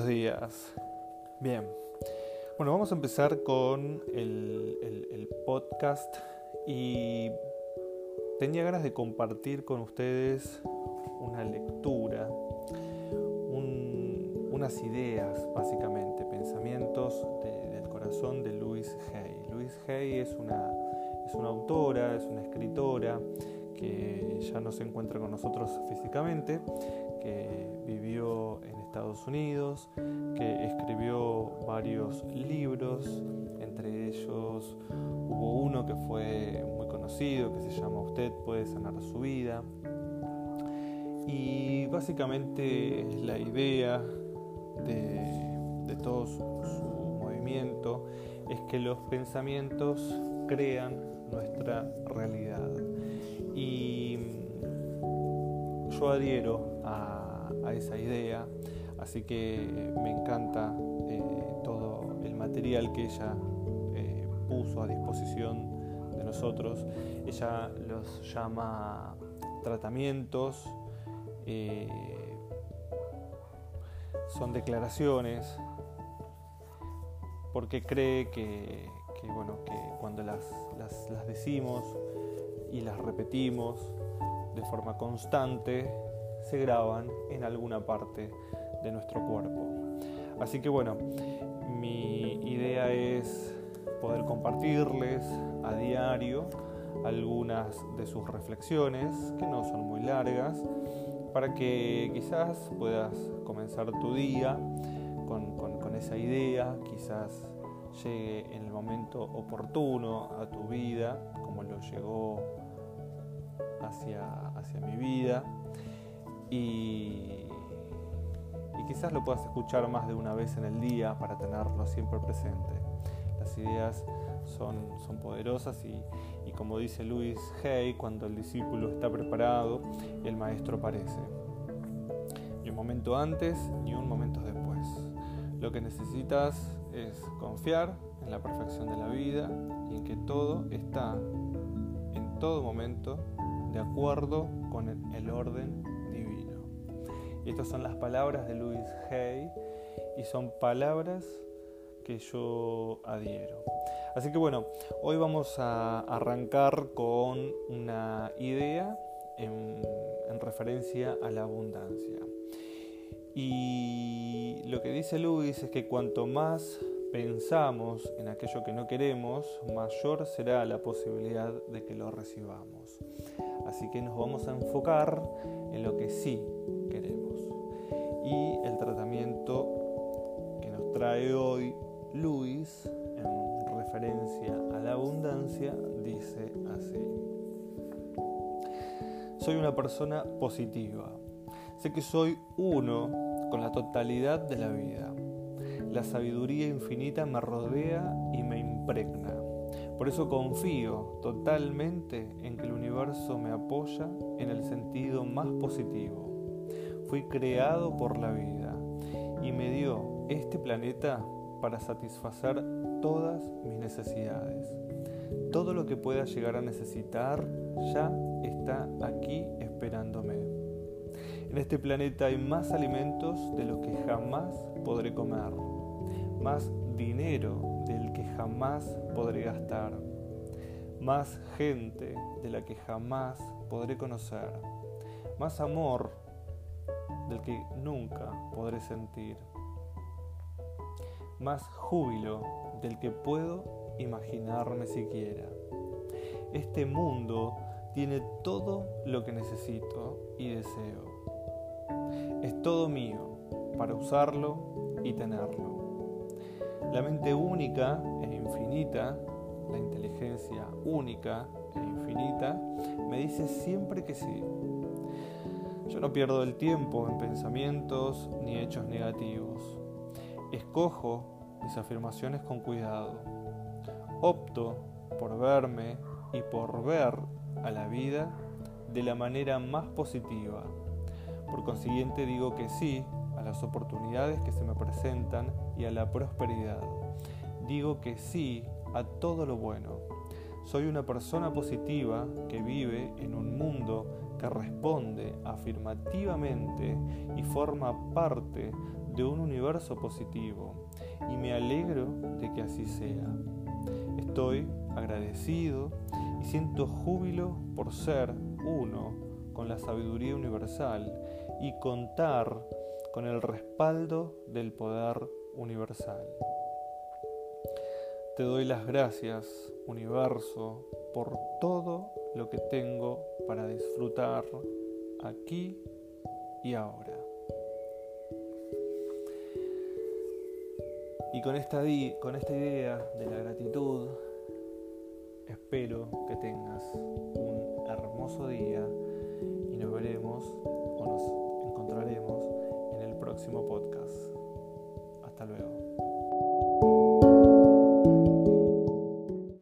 Buenos días. Bien. Bueno, vamos a empezar con el, podcast y tenía ganas de compartir con ustedes una lectura, unas ideas, básicamente, pensamientos del corazón de Louise Hay. Louise Hay es una, es una autora, es una escritora que ya no se encuentra con nosotros físicamente, que vivió en Estados Unidos, que escribió varios libros, entre ellos hubo uno que fue muy conocido, que se llama Usted puede sanar su vida. Y básicamente la idea de, de todo su movimiento es que los pensamientos crean nuestra realidad. Y yo adhiero a esa idea, así que me encanta eh, todo el material que ella eh, puso a disposición de nosotros. Ella los llama tratamientos, eh, son declaraciones, porque cree que, bueno, que cuando las, las decimos y las repetimos de forma constante, se graban en alguna parte de nuestro cuerpo. Así que bueno, mi idea es poder compartirles a diario algunas de sus reflexiones, que no son muy largas, para que quizás puedas comenzar tu día con, esa idea, quizás llegue en el momento oportuno a tu vida, como lo llegó hacia, hacia mi vida y, quizás lo puedas escuchar más de una vez en el día para tenerlo siempre presente. Las ideas son, son poderosas y, como dice Luis Hay, cuando el discípulo está preparado, el maestro aparece. Ni un momento antes ni un momento después. Lo que necesitas es confiar en la perfección de la vida y en que todo está en todo momento de acuerdo con el orden estas son las palabras de Louis Hay y son palabras que yo adhiero. Así que bueno, hoy vamos a arrancar con una idea en, referencia a la abundancia. Y lo que dice Luis es que cuanto más pensamos en aquello que no queremos, mayor será la posibilidad de que lo recibamos. Así que nos vamos a enfocar en lo que sí queremos. Y el tratamiento que nos trae hoy Luis en referencia a la abundancia dice así. Soy una persona positiva. Sé que soy uno con la totalidad de la vida. La sabiduría infinita me rodea y me impregna. Por eso confío totalmente en que el universo me apoya en el sentido más positivo Fui creado por la vida y me dio este planeta para satisfacer todas mis necesidades. Todo lo que pueda llegar a necesitar ya está aquí esperándome. En este planeta hay más alimentos de los que jamás podré comer, más dinero del que jamás podré gastar, más gente de la que jamás podré conocer, más amor del que nunca podré sentir, más júbilo del que puedo imaginarme siquiera. Este mundo tiene todo lo que necesito y deseo. Es todo mío para usarlo y tenerlo. La mente única e infinita, la inteligencia única e infinita, me dice siempre que sí yo no pierdo el tiempo en pensamientos ni hechos negativos. Escojo mis afirmaciones con cuidado. Opto por verme y por ver a la vida de la manera más positiva. Por consiguiente digo que sí a las oportunidades que se me presentan y a la prosperidad. Digo que sí a todo lo bueno. Soy una persona positiva que vive en un mundo que responde afirmativamente y forma parte de un universo positivo y me alegro de que así sea. Estoy agradecido y siento júbilo por ser uno con la sabiduría universal y contar con el respaldo del poder universal. Te doy las gracias, universo, por todo lo que tengo para disfrutar aquí y ahora. Y con esta, con esta idea de la gratitud, espero que tengas